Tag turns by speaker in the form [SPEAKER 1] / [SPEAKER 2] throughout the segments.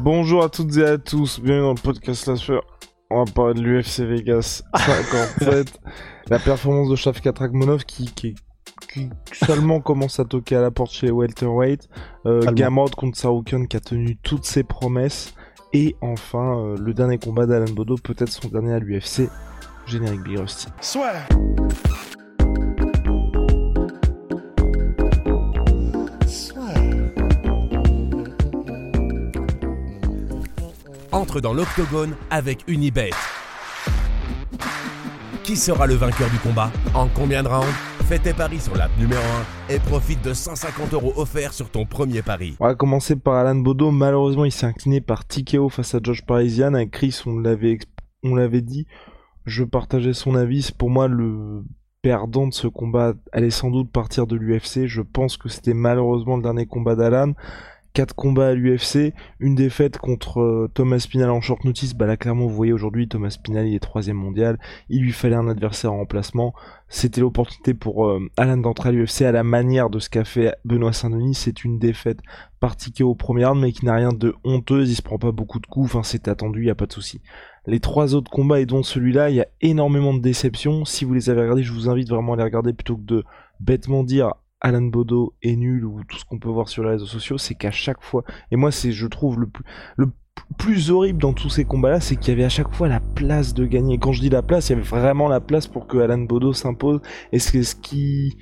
[SPEAKER 1] Bonjour à toutes et à tous, bienvenue dans le podcast Slasher. On va parler de l'UFC Vegas 57. la performance de Shavkat Rakhmonov qui, qui, qui seulement commence à toquer à la porte chez Welterweight. Euh, Gamrot contre Saroukian qui a tenu toutes ses promesses. Et enfin, euh, le dernier combat d'Alan Bodo, peut-être son dernier à l'UFC. Générique Big Rusty.
[SPEAKER 2] Soit.
[SPEAKER 3] Entre dans l'octogone avec Unibet. Qui sera le vainqueur du combat En combien de rounds Fais tes paris sur l'app numéro 1 et profite de 150 euros offerts sur ton premier pari.
[SPEAKER 1] On va commencer par Alan Bodo. Malheureusement, il s'est incliné par TKO face à Josh Parisian. Avec Chris, on l'avait, dit. Je partageais son avis. Pour moi le perdant de ce combat allait sans doute partir de l'UFC. Je pense que c'était malheureusement le dernier combat d'Alan. 4 combats à l'UFC, une défaite contre euh, Thomas Spinal en short notice. Bah là, clairement, vous voyez aujourd'hui, Thomas Spinal, il est troisième mondial. Il lui fallait un adversaire en remplacement. C'était l'opportunité pour euh, Alan d'entrer à l'UFC à la manière de ce qu'a fait Benoît Saint-Denis. C'est une défaite particulière au premier round, mais qui n'a rien de honteuse. Il se prend pas beaucoup de coups. Enfin, c'était attendu, il a pas de souci. Les trois autres combats et dont celui-là, il y a énormément de déceptions. Si vous les avez regardés, je vous invite vraiment à les regarder plutôt que de bêtement dire Alan Bodo est nul ou tout ce qu'on peut voir sur les réseaux sociaux, c'est qu'à chaque fois, et moi c'est je trouve le plus, le plus horrible dans tous ces combats-là, c'est qu'il y avait à chaque fois la place de gagner. quand je dis la place, il y avait vraiment la place pour que Alan Bodo s'impose. Et c'est ce qui,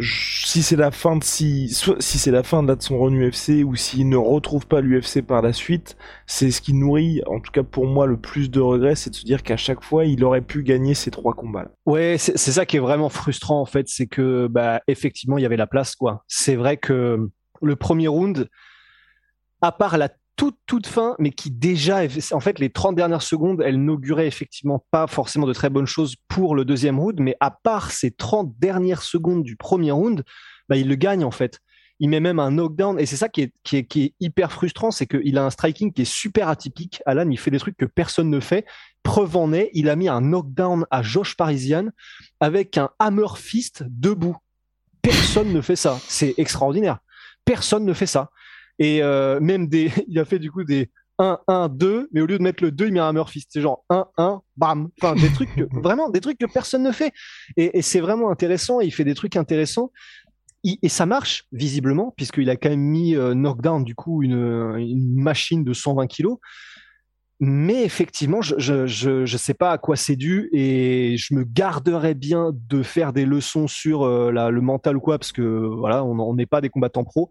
[SPEAKER 1] si c'est la fin de si si c'est la fin de son run UFC ou s'il ne retrouve pas l'UFC par la suite, c'est ce qui nourrit en tout cas pour moi le plus de regrets, c'est de se dire qu'à chaque fois il aurait pu gagner ces trois combats. -là.
[SPEAKER 4] Ouais, c'est ça qui est vraiment frustrant en fait, c'est que bah effectivement il y avait la place quoi. C'est vrai que le premier round, à part la toute, fin, mais qui déjà, en fait, les 30 dernières secondes, elle n'augurait effectivement pas forcément de très bonnes choses pour le deuxième round, mais à part ces 30 dernières secondes du premier round, bah, il le gagne en fait. Il met même un knockdown, et c'est ça qui est, qui est, qui est hyper frustrant, c'est qu'il a un striking qui est super atypique. Alan, il fait des trucs que personne ne fait. Preuve en est, il a mis un knockdown à Josh Parisian avec un hammer fist debout. Personne ne fait ça. C'est extraordinaire. Personne ne fait ça. Et euh, même des, il a fait du coup des 1, 1, 2, mais au lieu de mettre le 2, il met un Murphy. C'est genre 1, 1, bam. Enfin, des trucs, que, vraiment, des trucs que personne ne fait. Et, et c'est vraiment intéressant. Il fait des trucs intéressants. Il, et ça marche, visiblement, puisqu'il a quand même mis euh, knockdown, du coup, une, une machine de 120 kilos. Mais effectivement, je, je, je, je, sais pas à quoi c'est dû et je me garderais bien de faire des leçons sur euh, la, le mental ou quoi, parce que voilà, on n'est pas des combattants pros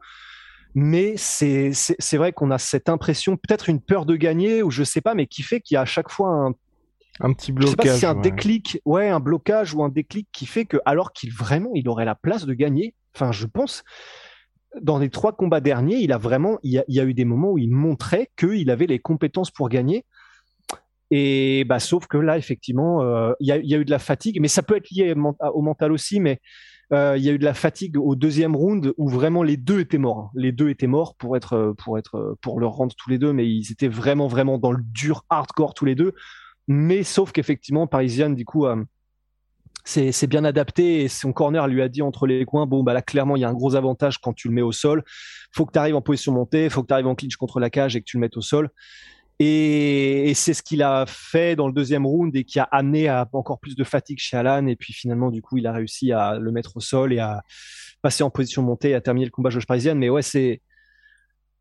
[SPEAKER 4] mais c'est c'est vrai qu'on a cette impression, peut-être une peur de gagner ou je sais pas, mais qui fait qu'il y a à chaque fois un
[SPEAKER 1] un petit blocage.
[SPEAKER 4] Je sais pas si c'est un déclic, ouais, un blocage ou un déclic qui fait que alors qu'il vraiment il aurait la place de gagner. Enfin, je pense dans les trois combats derniers, il a vraiment, il y a, il y a eu des moments où il montrait qu'il avait les compétences pour gagner. Et bah, sauf que là, effectivement, euh, il, y a, il y, a, eu de la fatigue, mais ça peut être lié au mental aussi. Mais euh, il y a eu de la fatigue au deuxième round où vraiment les deux étaient morts. Hein. Les deux étaient morts pour être pour être pour leur rendre tous les deux, mais ils étaient vraiment vraiment dans le dur hardcore tous les deux. Mais sauf qu'effectivement, Parisian du coup euh, c'est bien adapté et son corner lui a dit entre les coins bon bah là clairement il y a un gros avantage quand tu le mets au sol. Faut que tu arrives en position montée, faut que tu arrives en clinch contre la cage et que tu le mettes au sol. Et, c'est ce qu'il a fait dans le deuxième round et qui a amené à encore plus de fatigue chez Alan. Et puis finalement, du coup, il a réussi à le mettre au sol et à passer en position montée et à terminer le combat Josh Parisienne. Mais ouais, c'est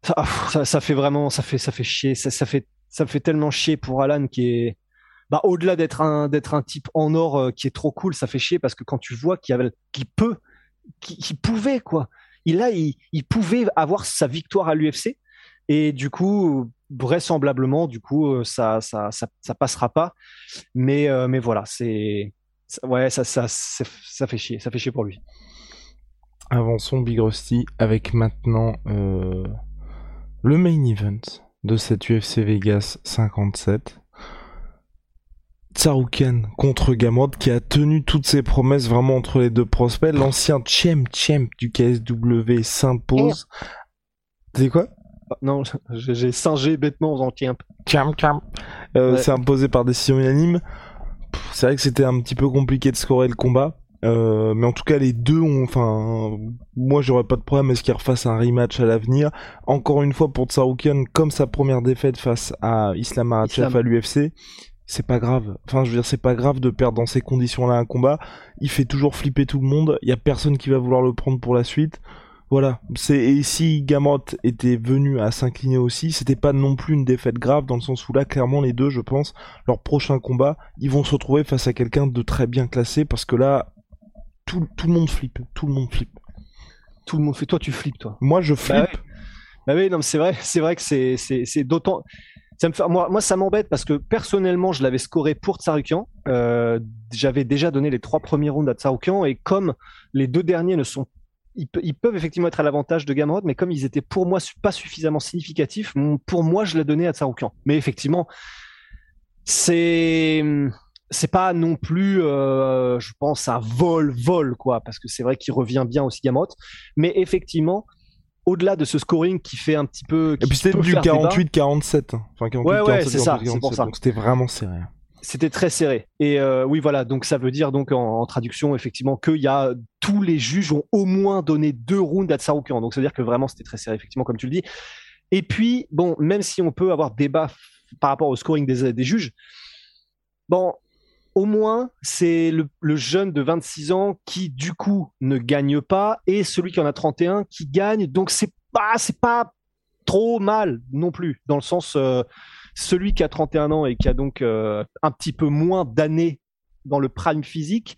[SPEAKER 4] ça, ça, fait vraiment, ça fait, ça fait chier. Ça, fait, ça fait tellement chier pour Alan qui est, bah, au-delà d'être un, un type en or euh, qui est trop cool, ça fait chier parce que quand tu vois qu'il avait, qu'il peut, qu'il pouvait quoi. Il il, il pouvait avoir sa victoire à l'UFC et du coup, vraisemblablement, du coup, euh, ça, ça, ça, ça passera pas. Mais, euh, mais voilà, c'est, ouais, ça, ça, ça fait chier, ça fait chier pour lui.
[SPEAKER 1] Avançons Big Rusty avec maintenant euh, le main event de cette UFC Vegas 57. Tsaroukan contre Gamrot qui a tenu toutes ses promesses vraiment entre les deux prospects. L'ancien champ champ du KSW s'impose. C'est quoi?
[SPEAKER 4] Non, j'ai singé bêtement en faisant. Champ
[SPEAKER 1] champ. Euh, C'est imposé par décision unanime. C'est vrai que c'était un petit peu compliqué de scorer le combat. Euh, mais en tout cas, les deux ont. Enfin, moi, j'aurais pas de problème à ce qu'ils refassent un rematch à l'avenir. Encore une fois, pour Tsaroukian, comme sa première défaite face à Islam Makhachev à l'UFC, c'est pas grave. Enfin, je veux dire, c'est pas grave de perdre dans ces conditions-là un combat. Il fait toujours flipper tout le monde. Il y a personne qui va vouloir le prendre pour la suite. Voilà. C'est et si Gamrot était venu à s'incliner aussi, c'était pas non plus une défaite grave dans le sens où là, clairement, les deux, je pense, leur prochain combat, ils vont se retrouver face à quelqu'un de très bien classé parce que là, tout, tout le monde flippe. Tout le monde flippe.
[SPEAKER 4] Tout le monde fait. Toi, tu flippes, toi.
[SPEAKER 1] Moi, je flippe. Bah,
[SPEAKER 4] bah oui, non, c'est vrai. C'est vrai que c'est c'est d'autant. Ça me fait, moi, moi, ça m'embête parce que personnellement, je l'avais scoré pour Tsarukian. Euh, J'avais déjà donné les trois premiers rounds à Tsarukian et comme les deux derniers ne sont ils, peuvent effectivement être à l'avantage de Gamrod, mais comme ils étaient pour moi pas suffisamment significatifs, pour moi, je l'ai donné à Tsaroukian. Mais effectivement, c'est c'est pas non plus, euh, je pense, un vol, vol, quoi, parce que c'est vrai qu'il revient bien aussi Gamrot. Mais effectivement, au-delà de ce scoring qui fait un petit peu.
[SPEAKER 1] Et puis c'était du 48-47. Hein.
[SPEAKER 4] Enfin, 48, ouais, ouais, c'est ça,
[SPEAKER 1] c'est pour ça. Donc c'était vraiment serré.
[SPEAKER 4] C'était très serré. Et euh, oui, voilà. Donc ça veut dire donc en, traduction effectivement qu'il y a tous les juges ont au moins donné deux rounds à Tsaroukian. Donc ça veut dire que vraiment c'était très serré effectivement comme tu le dis. Et puis bon, même si on peut avoir débat par rapport au scoring des, des juges, bon, au moins c'est le, jeune de 26 ans qui du coup ne gagne pas et celui qui en a 31 qui gagne. Donc c'est pas pas trop mal non plus dans le sens euh, celui qui a 31 ans et qui a donc euh, un petit peu moins d'années dans le prime physique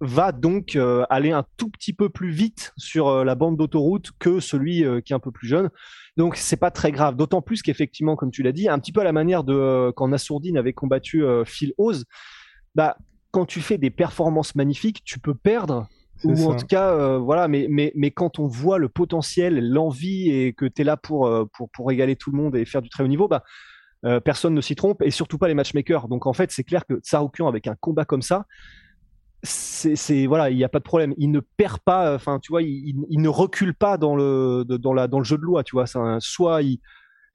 [SPEAKER 4] va donc euh, aller un tout petit peu plus vite sur euh, la bande d'autoroute que celui qui est un peu plus jeune. Donc c'est pas très grave. D'autant plus qu'effectivement, comme tu l'as dit, un petit peu à la manière de quand Nassourdine avait combattu Phil Oz, bah quand tu fais des performances magnifiques, tu peux perdre ou en tout cas voilà mais mais mais quand on voit le potentiel l'envie et que tu es là pour pour pour régaler tout le monde et faire du très haut niveau bah euh, personne ne s'y trompe et surtout pas les matchmakers. Donc en fait, c'est clair que Tsaroukian avec un combat comme ça, c'est voilà, il n'y a pas de problème. Il ne perd pas, enfin tu vois, il, ne recule pas dans le dans la dans le jeu de loi, tu vois. soit il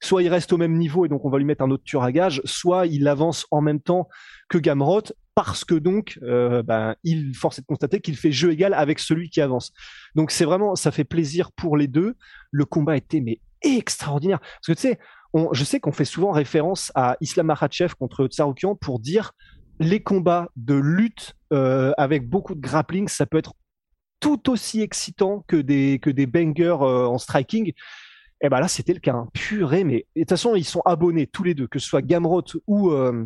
[SPEAKER 4] soit il reste au même niveau et donc on va lui mettre un autre tueur à gage, soit il avance en même temps que Gamrot parce que donc euh, ben, il force de constater qu'il fait jeu égal avec celui qui avance. Donc c'est vraiment ça fait plaisir pour les deux. Le combat était mais extraordinaire parce que tu sais je sais qu'on fait souvent référence à Islam Makhachev contre Tsaroukian pour dire les combats de lutte euh, avec beaucoup de grappling, ça peut être tout aussi excitant que des que des bangers euh, en striking. Et eh ben là, c'était le cas, hein. purée. Mais de toute façon, ils sont abonnés tous les deux, que ce soit Gamrot ou euh,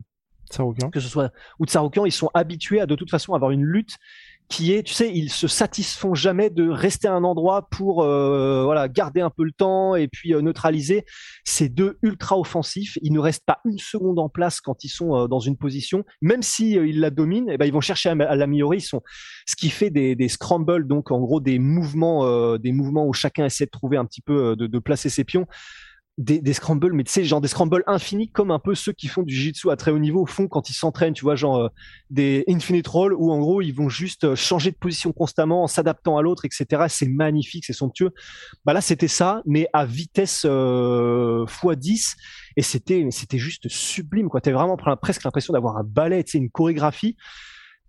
[SPEAKER 4] que ce soit ou Tsaroukian, ils sont habitués à de toute façon avoir une lutte qui est, tu sais, ils se satisfont jamais de rester à un endroit pour euh, voilà garder un peu le temps et puis euh, neutraliser. Ces deux ultra offensifs, ils ne restent pas une seconde en place quand ils sont euh, dans une position, même si ils la dominent. Et eh ben ils vont chercher à, l'améliorer. Ils sont ce qui fait des, des scrambles, donc en gros des mouvements, des mouvements où chacun essaie de trouver un petit peu de, de placer ses pions des, scrambles, mais tu sais, genre des scrambles infinis, comme un peu ceux qui font du jiu-jitsu à très haut niveau font quand ils s'entraînent, tu vois, genre euh, des infinite rolls où en gros ils vont juste euh, changer de position constamment en s'adaptant à l'autre, etc. C'est magnifique, c'est somptueux. Bah là, c'était ça, mais à vitesse euh, x10 et c'était c'était juste sublime, quoi. T'avais vraiment presque l'impression d'avoir un ballet, tu sais, une chorégraphie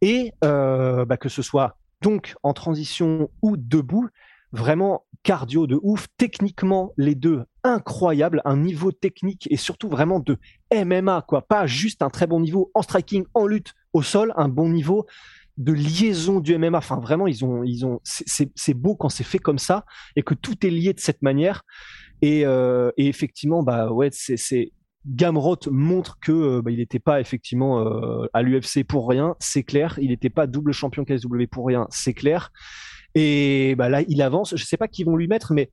[SPEAKER 4] et bah, que ce soit donc en transition ou debout, vraiment cardio de ouf, techniquement les deux incroyables, un niveau technique et surtout vraiment de MMA quoi, pas juste un très bon niveau en striking, en lutte au sol, un bon niveau de liaison du MMA. Enfin vraiment ils ont ils ont c'est beau quand c'est fait comme ça et que tout est lié de cette manière et, euh, effectivement bah ouais c'est Gamrot montre que euh, bah, il n'était pas effectivement euh, à l'UFC pour rien, c'est clair. Il n'était pas double champion KSW pour rien, c'est clair. Et bah là, il avance. Je ne sais pas qui vont lui mettre, mais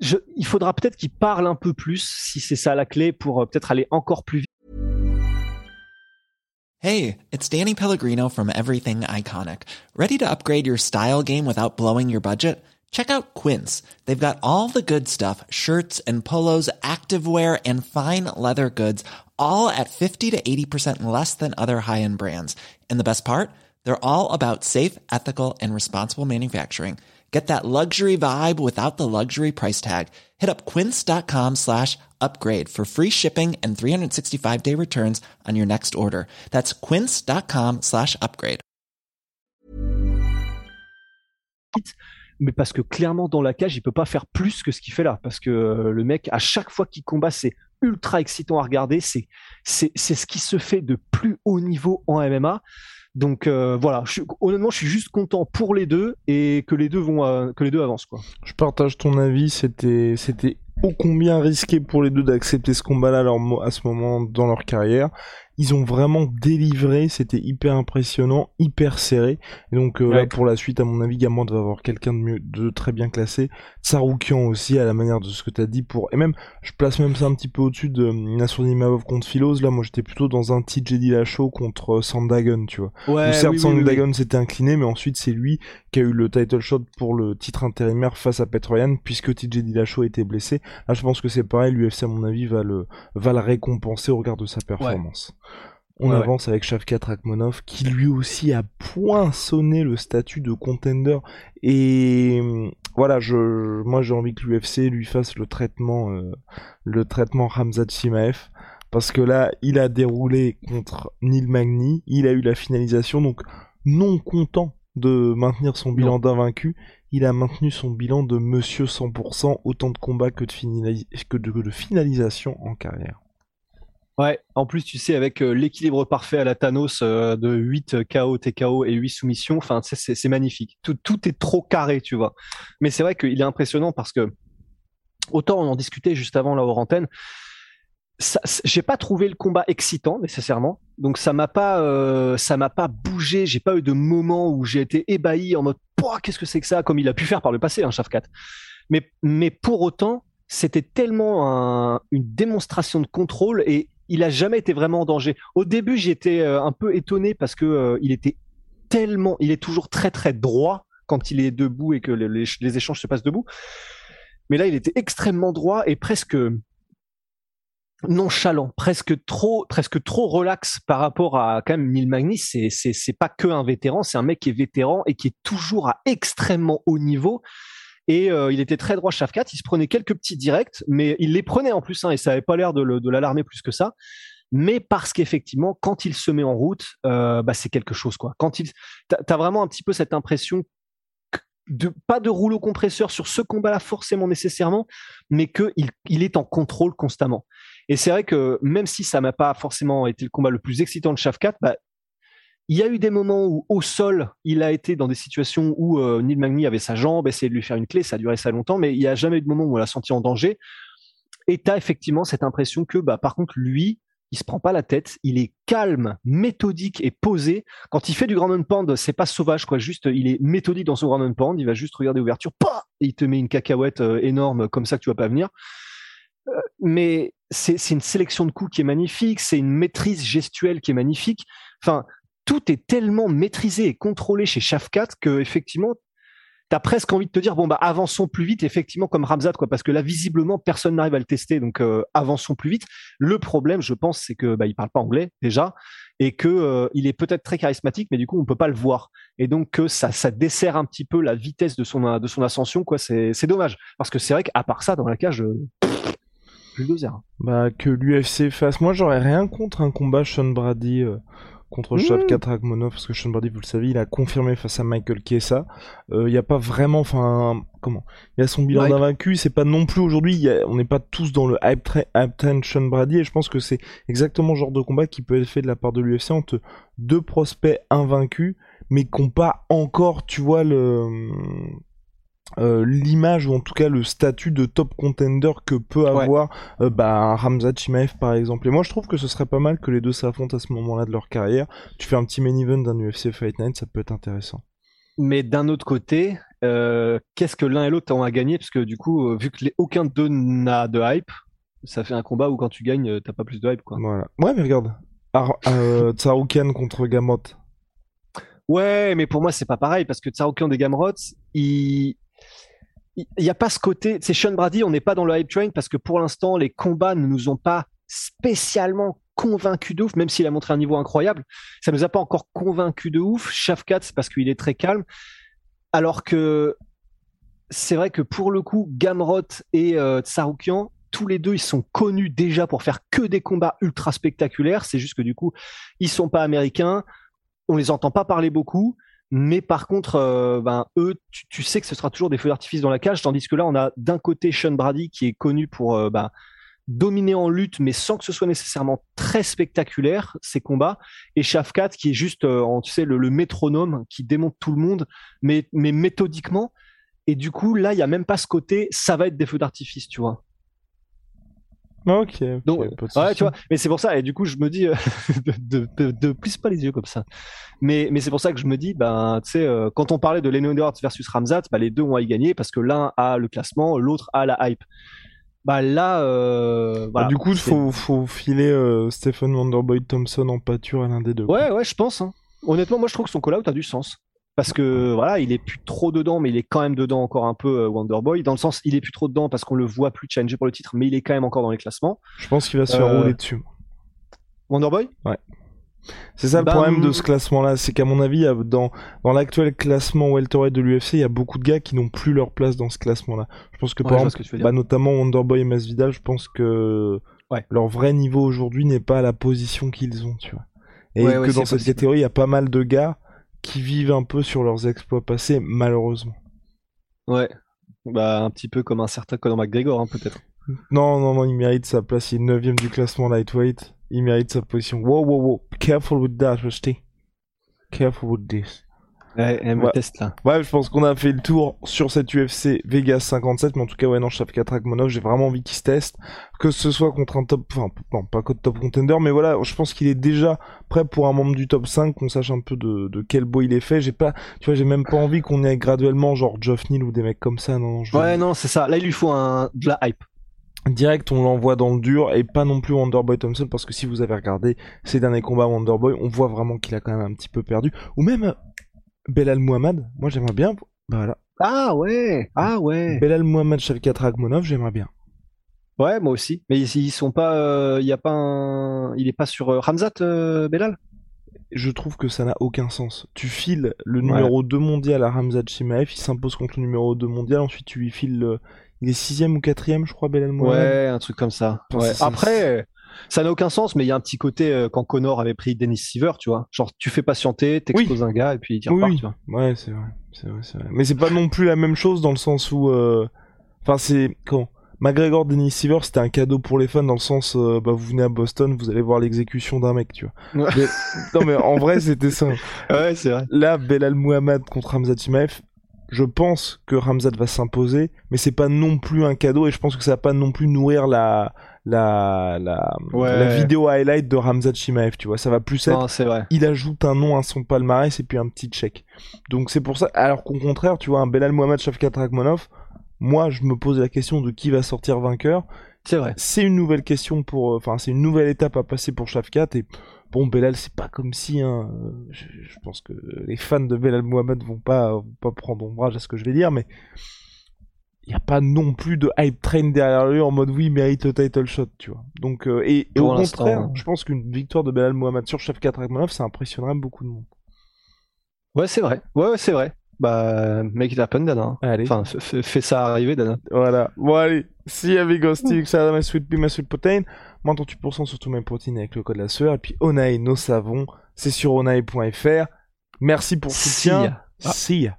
[SPEAKER 4] il faudra peut-être qu'il parle un peu plus, si c'est ça la clé, pour euh, peut-être aller encore plus vite.
[SPEAKER 2] Hey, it's Danny Pellegrino from Everything Iconic. Ready to upgrade your style game without blowing your budget? Check out Quince. They've got all the good stuff shirts and polos, activewear, and fine leather goods, all at 50 to 80% less than other high end brands. And the best part? They're all about safe, ethical, and responsible manufacturing. Get that luxury vibe without the luxury price tag. Hit up quince.com slash upgrade for free shipping and 365 day returns on your next order. That's quince.com slash upgrade.
[SPEAKER 4] Mais parce que clairement dans la cage, il peut pas faire plus que ce qu'il fait là. Parce que euh, le mec, à chaque fois qu'il combat, c'est ultra excitant à regarder. C'est ce qui se fait de plus haut niveau en MMA. Donc euh, voilà, je honnêtement, je suis juste content pour les deux et que les deux vont, euh, que les deux avancent quoi.
[SPEAKER 1] Je partage ton avis. C'était, c'était ô combien risqué pour les deux d'accepter ce combat-là à ce moment dans leur carrière ils ont vraiment délivré, c'était hyper impressionnant, hyper serré. Et donc euh, là, pour la suite, à mon avis, Gamand va avoir quelqu'un de mieux, de très bien classé. Saroukian aussi, à la manière de ce que tu as dit. Pour et même, je place même ça un petit peu au-dessus de Nassourdimavov contre Philos. Là, moi, j'étais plutôt dans un TJ Dillashaw contre euh, Sandagon, tu vois.
[SPEAKER 4] Ouais,
[SPEAKER 1] certes, Sandagon s'était incliné, mais ensuite c'est lui qui a eu le title shot pour le titre intérimaire face à Petroyan, puisque TJ Dillashaw était blessé. Là, je pense que c'est pareil. L'UFC, à mon avis, va le va le récompenser au regard de sa performance. On avance avec Shavkat Rakhmonov qui lui aussi a poinçonné le statut de contender. Et voilà, je moi j'ai envie que l'UFC lui fasse le traitement euh, le traitement Hamzat Shimaev parce que là, il a déroulé contre Neil Magny, il a eu la finalisation. Donc non content de maintenir son bilan d'invaincu, il a maintenu son bilan de monsieur 100%, autant de combats que de, que de finalisation en carrière.
[SPEAKER 4] Ouais, en plus, tu sais, avec euh, l'équilibre parfait à la Thanos euh, de 8 KO, TKO et 8 soumissions, enfin, c'est magnifique. Tout, est trop carré, tu vois. Mais c'est vrai qu'il est impressionnant parce que, autant on en discutait juste avant la hors j'ai pas trouvé le combat excitant nécessairement, donc ça m'a pas, euh, m'a pas bougé. J'ai pas eu de moment où j'ai été ébahi en mode, qu'est-ce que c'est que ça, comme il a pu faire par le passé, hein, Shafkat. Mais, mais pour autant, c'était tellement une démonstration de contrôle et il a jamais été vraiment en danger. Au début, j'étais euh, un peu étonné parce que euh, il était tellement, il est toujours très très droit quand il est debout et que les, échanges se passent debout. Mais là, il était extrêmement droit et presque nonchalant, presque trop, presque relax par rapport à quand même Neil Magny. C'est c'est pas que un vétéran, c'est un mec qui est vétéran et qui est toujours à extrêmement haut niveau. Et euh, il était très droit Shafkat. Il se prenait quelques petits directs, mais il les prenait en plus, hein, et ça avait pas l'air de, l'alarmer plus que ça. Mais parce qu'effectivement, quand il se met en route, euh, bah, c'est quelque chose quoi. Quand il, t'as vraiment un petit peu cette impression de pas de rouleau compresseur sur ce combat-là forcément nécessairement, mais que il, est en contrôle constamment. Et c'est vrai que même si ça m'a pas forcément été le combat le plus excitant de Shafkat, il y a eu des moments où, au sol, il a été dans des situations où euh, Neil Magny avait sa jambe, essayait de lui faire une clé, ça a duré ça longtemps, mais il n'y a jamais eu de moment où on l'a senti en danger. Et tu as effectivement cette impression que, bah, par contre, lui, il se prend pas la tête, il est calme, méthodique et posé. Quand il fait du ground and pound, c'est pas sauvage, quoi. Juste, il est méthodique dans son ground and pound, il va juste regarder l'ouverture, et il te met une cacahuète euh, énorme comme ça que tu vas pas venir. Euh, mais c'est une sélection de coups qui est magnifique, c'est une maîtrise gestuelle qui est magnifique. Enfin, tout est tellement maîtrisé et contrôlé chez Shafkat que effectivement t'as presque envie de te dire bon bah avançons plus vite effectivement comme Ramzat quoi parce que là visiblement personne n'arrive à le tester donc euh, avançons plus vite. Le problème je pense c'est que bah parle pas anglais déjà et que euh, est peut-être très charismatique mais du coup on peut pas le voir. Et donc que ça ça dessert un petit peu la vitesse de son ascension quoi c'est dommage. Parce que c'est vrai qu'à part ça dans la cage euh, plus de zéro.
[SPEAKER 1] Bah que l'UFC fasse. Moi j'aurais rien contre un combat Sean Brady contre mmh. 4 Ragmonov, parce que Sean Brady, vous le savez, il a confirmé face à Michael Chiesa. Il euh, n'y a pas vraiment, enfin, comment? Il y a son bilan d'invaincu, c'est pas non plus aujourd'hui, on n'est pas tous dans le hype, train Sean Brady, et je pense que c'est exactement le genre de combat qui peut être fait de la part de l'UFC entre deux prospects invaincus, mais qui n'ont pas encore, tu vois, le euh, l'image ou en tout cas le statut de top contender que peut avoir euh, bah, Ramzat Chimaev par exemple. Et moi je trouve que ce serait pas mal que les deux s'affrontent à ce moment-là de leur carrière. Tu fais un petit main event d'un UFC Fight Night, ça peut être intéressant.
[SPEAKER 4] Mais d'un autre côté, euh, qu'est-ce que l'un et l'autre ont à gagner? Parce que du coup, vu que les, aucun d'eux n'a de hype, ça fait un combat où quand tu gagnes, t'as pas plus de hype quoi.
[SPEAKER 1] Voilà. Ouais, mais regarde, Ar Tsaroukian contre Gamrot.
[SPEAKER 4] Ouais, mais pour moi, c'est pas pareil parce que Tsaroukian et Gamrot, il il n'y a pas ce côté. C'est Sean Brady, on n'est pas dans le hype train parce que pour l'instant, les combats ne nous ont pas spécialement convaincus de ouf, même s'il a montré un niveau incroyable. Ça nous a pas encore convaincus de ouf. Shafkat, c'est parce qu'il est très calme. Alors que c'est vrai que pour le coup, Gamrot et euh, Tsaroukian, tous les deux, ils sont connus déjà pour faire que des combats ultra spectaculaires. C'est juste que du coup, ils sont pas américains. On les entend pas parler beaucoup. Mais par contre, euh, ben, eux, tu, sais que ce sera toujours des feux d'artifice dans la cage, tandis que là, on a d'un côté Sean Brady qui est connu pour euh, ben, dominer en lutte, mais sans que ce soit nécessairement très spectaculaire, ces combats, et Shafkat qui est juste, euh, tu sais, le, métronome qui démonte tout le monde, mais, mais méthodiquement. Et du coup, là, il n'y a même pas ce côté, ça va être des feux d'artifice, tu vois.
[SPEAKER 1] Ok.
[SPEAKER 4] Donc, ouais, tu vois. Mais c'est pour ça. Et du coup, je me dis, euh, de, de, de, plus pas les yeux comme ça. Mais, mais c'est pour ça que je me dis, ben, tu sais, euh, quand on parlait de Lennon versus Ramzat, ben, les deux ont à y gagner parce que l'un a le classement, l'autre a la hype. Bah là, euh,
[SPEAKER 1] voilà, du coup, il faut, faut filer euh, Stephen Wonderboy Thompson en pâture à l'un des deux.
[SPEAKER 4] Ouais, ouais, je pense. Hein. Honnêtement, moi, je trouve que son call-out a du sens parce que voilà, il est plus trop dedans, mais il est quand même dedans encore un peu euh, Wonderboy. Dans le sens, il est plus trop dedans parce qu'on le voit plus challenger pour le titre, mais il est quand même encore dans les classements.
[SPEAKER 1] Je pense qu'il va se faire euh, rouler dessus.
[SPEAKER 4] Wonderboy
[SPEAKER 1] Ouais. C'est ça le bah, problème de ce classement-là, c'est qu'à mon avis, dans, dans l'actuel classement welterweight de l'UFC, il y a beaucoup de gars qui n'ont plus leur place dans ce classement-là. Je pense que par exemple, bah, notamment Wonderboy et Masvidal, je pense que leur vrai niveau aujourd'hui n'est pas à la position qu'ils ont, tu vois. Et que dans cette catégorie, il y a pas mal de gars qui vivent un peu sur leurs exploits passés, malheureusement.
[SPEAKER 4] Ouais, bah un petit peu comme un certain Conor McGregor, hein, peut-être.
[SPEAKER 1] Non, non, non, il mérite sa place, il est 9 du classement lightweight, il mérite sa position. Wow, wow, wow, careful with that, Rusty. Careful with this.
[SPEAKER 4] Ouais, ouais. test là.
[SPEAKER 1] Ouais, je pense qu'on a fait le tour sur cette UFC Vegas 57, mais en tout cas, ouais, non, 4 Akmonov, j'ai vraiment envie qu'il se teste. Que ce soit contre un top, enfin, non, pas contre top contender, mais voilà, je pense qu'il est déjà prêt pour un membre du top 5, qu'on sache un peu de, de quel beau il est fait. J'ai pas, tu vois, j'ai même pas envie qu'on ait graduellement, genre Geoff Neal ou des mecs comme ça, non,
[SPEAKER 4] je Ouais, non, c'est ça. Là, il lui faut un, de la hype
[SPEAKER 1] direct on l'envoie dans le dur et pas non plus Wonderboy Thompson parce que si vous avez regardé ses derniers combats Wonderboy on voit vraiment qu'il a quand même un petit peu perdu ou même Belal Muhammad, moi j'aimerais bien. Bah voilà.
[SPEAKER 4] Ah ouais, ah ouais.
[SPEAKER 1] Belal Muhammad Shavkat Ragmonov, j'aimerais bien.
[SPEAKER 4] Ouais, moi aussi. Mais ils, sont pas, euh, il y a pas un, il est pas sur euh, Ramzat euh, Belal?
[SPEAKER 1] Je trouve que ça n'a aucun sens. Tu files le numéro 2 mondial à Ramzat Chimaev, il s'impose contre le numéro 2 mondial, ensuite tu lui files le... Il est sixième ou quatrième, je crois, Belal Muhammad.
[SPEAKER 4] Ouais, un truc comme ça. Ouais. Après, ça n'a aucun sens, mais il y a un petit côté euh, quand Connor avait pris Dennis Seaver, tu vois. Genre, tu fais patienter, t'exposes un gars et puis il repart,
[SPEAKER 1] tu vois. Ouais, c'est vrai, c'est vrai, c'est vrai. Mais c'est pas non plus la même chose dans le sens où, euh... enfin, c'est quand McGregor Dennis Seaver, c'était un cadeau pour les fans dans le sens, euh, bah, vous venez à Boston, vous allez voir l'exécution d'un mec, tu vois. non, mais en vrai, c'était ça.
[SPEAKER 4] Ouais, c'est vrai.
[SPEAKER 1] Là, Belal Muhammad contre Hamza Timaev, je pense que Ramzat va s'imposer, mais c'est pas non plus un cadeau et je pense que ça va pas non plus nourrir la la la, la vidéo highlight de Ramzat Chimaev, tu vois, ça va plus être
[SPEAKER 4] c'est vrai.
[SPEAKER 1] il ajoute un nom à son palmarès et puis un petit check. Donc c'est pour ça alors qu'au contraire, tu vois, un Belal Mohamed Shavkat Ragmonov, moi je me pose la question de qui va sortir vainqueur.
[SPEAKER 4] C'est vrai.
[SPEAKER 1] C'est une nouvelle question pour enfin c'est une nouvelle étape à passer pour Shavkat et Bon, Belal, c'est pas comme si, hein, je, pense que les fans de Belal Mohamed vont pas, vont pas prendre ombrage à ce que je vais dire, mais il n'y a pas non plus de hype train derrière lui en mode oui, il mérite le title shot, tu vois. Donc, euh, et, au contraire, je pense qu'une victoire de Belal Mohamed sur Chef 4 Ragmanov, ça impressionnerait beaucoup de monde.
[SPEAKER 4] Ouais, c'est vrai. Ouais, c'est vrai. Bah, make it happen, Dana. Allez. Enfin, fais ça arriver, Dana.
[SPEAKER 1] Voilà. Bon, allez. Si avec Ghostic, ça ma sweet pea, ma sweet protein moins 38% sur tous mes protéines avec le code la sueur. Et puis Onaï, nos savons, c'est sur onaï.fr. Merci pour le soutien. See ya.